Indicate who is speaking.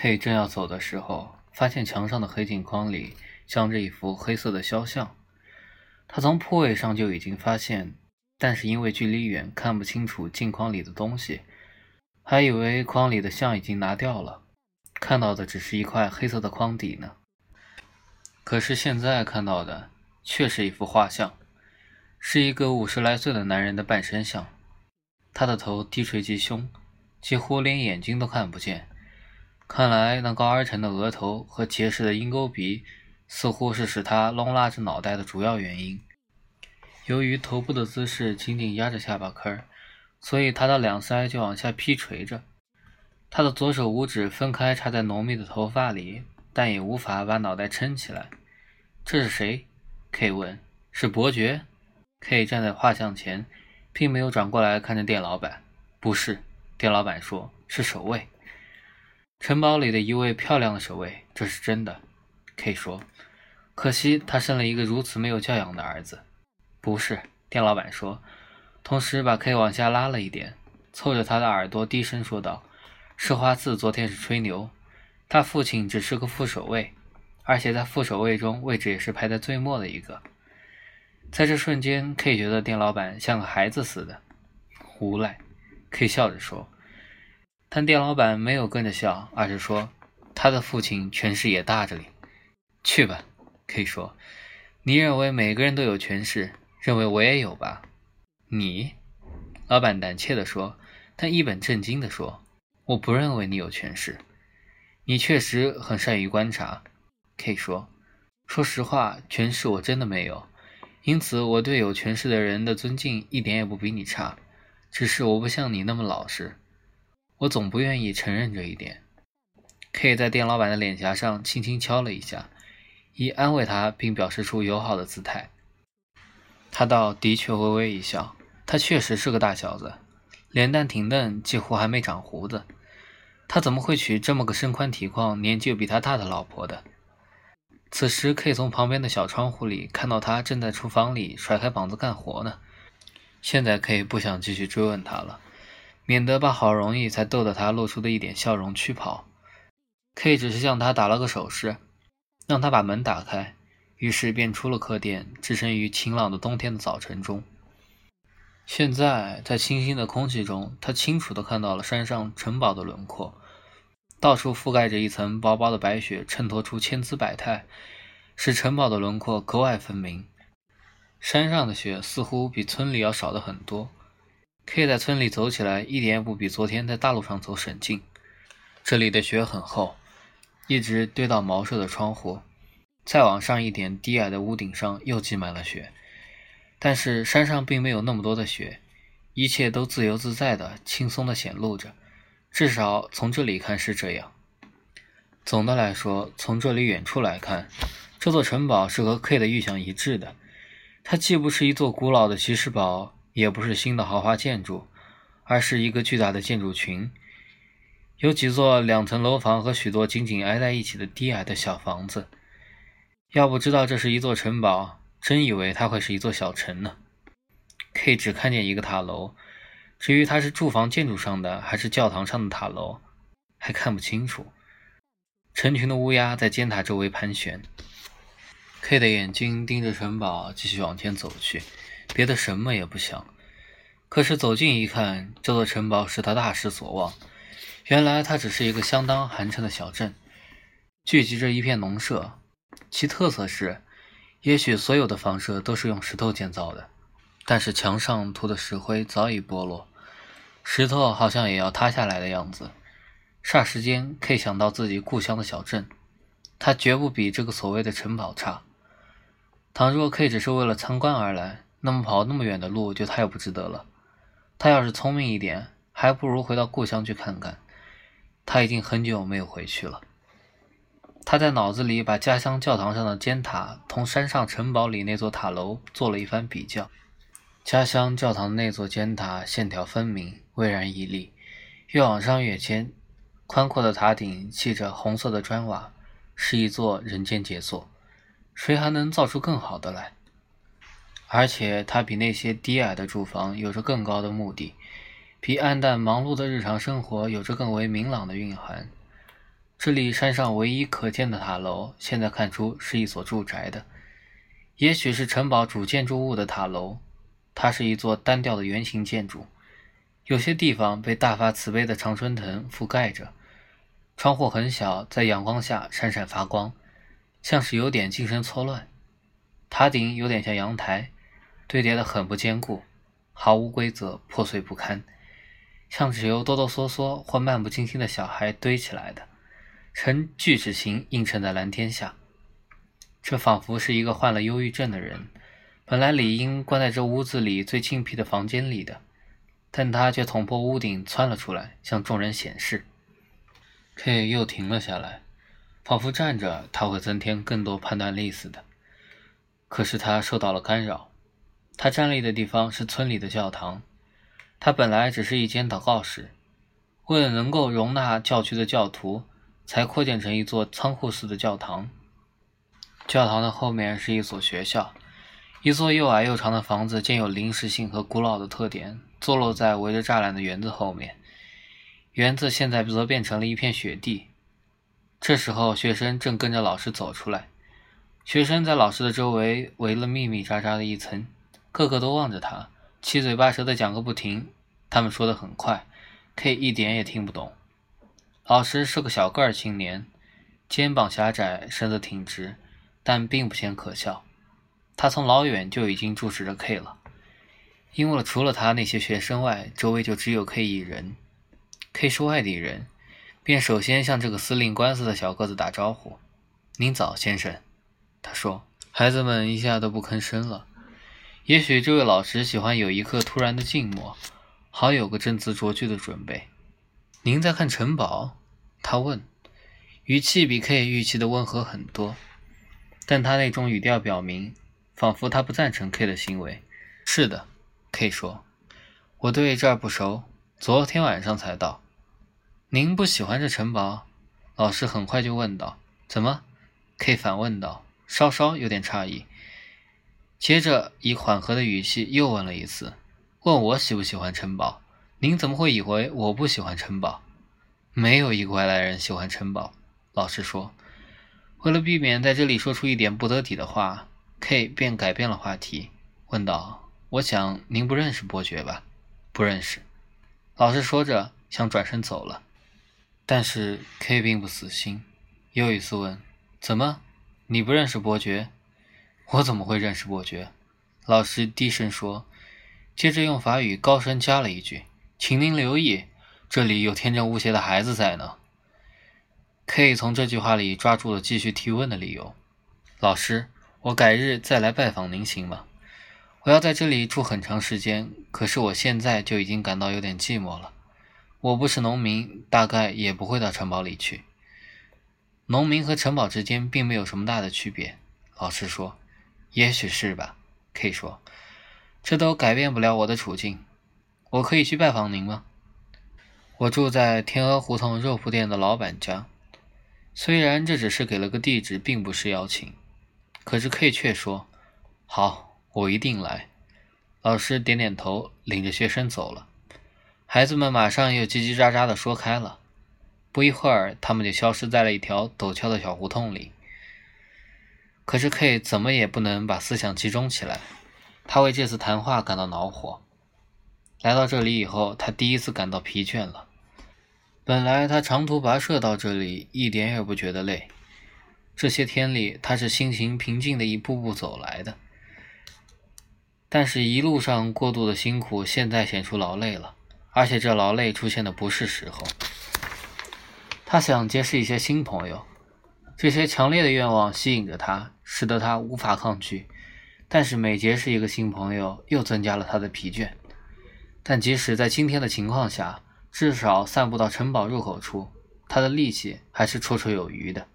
Speaker 1: K 正要走的时候，发现墙上的黑镜框里镶着一幅黑色的肖像。他从铺位上就已经发现，但是因为距离远，看不清楚镜框里的东西，还以为框里的像已经拿掉了，看到的只是一块黑色的框底呢。可是现在看到的却是一幅画像，是一个五十来岁的男人的半身像，他的头低垂及胸，几乎连眼睛都看不见。看来，那高而沉的额头和结实的鹰钩鼻，似乎是使他隆拉着脑袋的主要原因。由于头部的姿势紧紧压着下巴颏儿，所以他的两腮就往下劈垂着。他的左手五指分开插在浓密的头发里，但也无法把脑袋撑起来。这是谁？K 问。是伯爵。K 站在画像前，并没有转过来看着店老板。不是，店老板说，是守卫。城堡里的一位漂亮的守卫，这是真的。K 说：“可惜他生了一个如此没有教养的儿子。”不是，店老板说，同时把 K 往下拉了一点，凑着他的耳朵低声说道：“施华茨昨天是吹牛，他父亲只是个副守卫，而且在副守卫中位置也是排在最末的一个。”在这瞬间，K 觉得店老板像个孩子似的，无赖。K 笑着说。但店老板没有跟着笑，而是说：“他的父亲权势也大着哩。”去吧，K 说：“你认为每个人都有权势，认为我也有吧？”你，老板胆怯地说，但一本正经地说：“我不认为你有权势。你确实很善于观察。”K 说：“说实话，权势我真的没有，因此我对有权势的人的尊敬一点也不比你差，只是我不像你那么老实。”我总不愿意承认这一点。K 在店老板的脸颊上轻轻敲了一下，以安慰他，并表示出友好的姿态。他倒的确微微一笑。他确实是个大小子，脸蛋挺嫩，几乎还没长胡子。他怎么会娶这么个身宽体壮、年纪又比他大的老婆的？此时，K 从旁边的小窗户里看到他正在厨房里甩开膀子干活呢。现在，K 不想继续追问他了。免得把好容易才逗得他露出的一点笑容驱跑，K 只是向他打了个手势，让他把门打开，于是便出了客店，置身于晴朗的冬天的早晨中。现在在清新的空气中，他清楚地看到了山上城堡的轮廓，到处覆盖着一层薄薄的白雪，衬托出千姿百态，使城堡的轮廓格外分明。山上的雪似乎比村里要少的很多。K 在村里走起来一点也不比昨天在大路上走省劲。这里的雪很厚，一直堆到茅舍的窗户，再往上一点，低矮的屋顶上又积满了雪。但是山上并没有那么多的雪，一切都自由自在的、轻松的显露着。至少从这里看是这样。总的来说，从这里远处来看，这座城堡是和 K 的预想一致的。它既不是一座古老的骑士堡。也不是新的豪华建筑，而是一个巨大的建筑群，有几座两层楼房和许多紧紧挨在一起的低矮的小房子。要不知道这是一座城堡，真以为它会是一座小城呢。K 只看见一个塔楼，至于它是住房建筑上的还是教堂上的塔楼，还看不清楚。成群的乌鸦在尖塔周围盘旋。K 的眼睛盯着城堡，继续往前走去。别的什么也不想，可是走近一看，这座城堡使他大失所望。原来它只是一个相当寒碜的小镇，聚集着一片农舍。其特色是，也许所有的房舍都是用石头建造的，但是墙上涂的石灰早已剥落，石头好像也要塌下来的样子。霎时间，K 想到自己故乡的小镇，它绝不比这个所谓的城堡差。倘若 K 只是为了参观而来，那么跑那么远的路就太不值得了。他要是聪明一点，还不如回到故乡去看看。他已经很久没有回去了。他在脑子里把家乡教堂上的尖塔同山上城堡里那座塔楼做了一番比较。家乡教堂那座尖塔线条分明，巍然屹立，越往上越尖，宽阔的塔顶砌着红色的砖瓦，是一座人间杰作。谁还能造出更好的来？而且它比那些低矮的住房有着更高的目的，比暗淡忙碌的日常生活有着更为明朗的蕴含。这里山上唯一可见的塔楼，现在看出是一所住宅的，也许是城堡主建筑物的塔楼。它是一座单调的圆形建筑，有些地方被大发慈悲的常春藤覆盖着，窗户很小，在阳光下闪闪发光，像是有点精神错乱。塔顶有点像阳台，堆叠的很不坚固，毫无规则，破碎不堪，像是由哆哆嗦嗦或漫不经心的小孩堆起来的，呈锯齿形映衬在蓝天下。这仿佛是一个患了忧郁症的人。本来理应关在这屋子里最静僻的房间里的，但他却捅破屋顶窜了出来，向众人显示。K 又停了下来，仿佛站着他会增添更多判断力似的。可是他受到了干扰。他站立的地方是村里的教堂，它本来只是一间祷告室，为了能够容纳教区的教徒，才扩建成一座仓库似的教堂。教堂的后面是一所学校。一座又矮又长的房子，兼有临时性和古老的特点，坐落在围着栅栏的园子后面。园子现在则变成了一片雪地。这时候，学生正跟着老师走出来。学生在老师的周围围了密密匝匝的一层，个个都望着他，七嘴八舌的讲个不停。他们说的很快，K 一点也听不懂。老师是个小个儿青年，肩膀狭窄，身子挺直，但并不显可笑。他从老远就已经注视着 K 了，因为除了他那些学生外，周围就只有 K 一人。K 是外地人，便首先向这个司令官似的小个子打招呼：“您早，先生。”他说。孩子们一下都不吭声了。也许这位老师喜欢有一刻突然的静默，好有个斟词酌句的准备。“您在看城堡？”他问，语气比 K 预期的温和很多，但他那种语调表明。仿佛他不赞成 K 的行为。是的，K 说：“我对这儿不熟，昨天晚上才到。”您不喜欢这城堡？老师很快就问道。“怎么？”K 反问道，稍稍有点诧异。接着以缓和的语气又问了一次：“问我喜不喜欢城堡？您怎么会以为我不喜欢城堡？没有一个外来人喜欢城堡。”老师说。为了避免在这里说出一点不得体的话。K 便改变了话题，问道：“我想您不认识伯爵吧？”“不认识。”老师说着，想转身走了。但是 K 并不死心，又一次问：“怎么？你不认识伯爵？”“我怎么会认识伯爵？”老师低声说，接着用法语高声加了一句：“请您留意，这里有天真无邪的孩子在呢。”K 从这句话里抓住了继续提问的理由。老师。我改日再来拜访您行吗？我要在这里住很长时间，可是我现在就已经感到有点寂寞了。我不是农民，大概也不会到城堡里去。农民和城堡之间并没有什么大的区别。老师说：“也许是吧。”K 说：“这都改变不了我的处境。我可以去拜访您吗？”我住在天鹅胡同肉铺店的老板家，虽然这只是给了个地址，并不是邀请。可是 K 却说：“好，我一定来。”老师点点头，领着学生走了。孩子们马上又叽叽喳喳地说开了。不一会儿，他们就消失在了一条陡峭的小胡同里。可是 K 怎么也不能把思想集中起来，他为这次谈话感到恼火。来到这里以后，他第一次感到疲倦了。本来他长途跋涉到这里，一点也不觉得累。这些天里，他是心情平静的一步步走来的，但是，一路上过度的辛苦，现在显出劳累了，而且这劳累出现的不是时候。他想结识一些新朋友，这些强烈的愿望吸引着他，使得他无法抗拒。但是，每结识一个新朋友，又增加了他的疲倦。但即使在今天的情况下，至少散步到城堡入口处，他的力气还是绰绰有余的。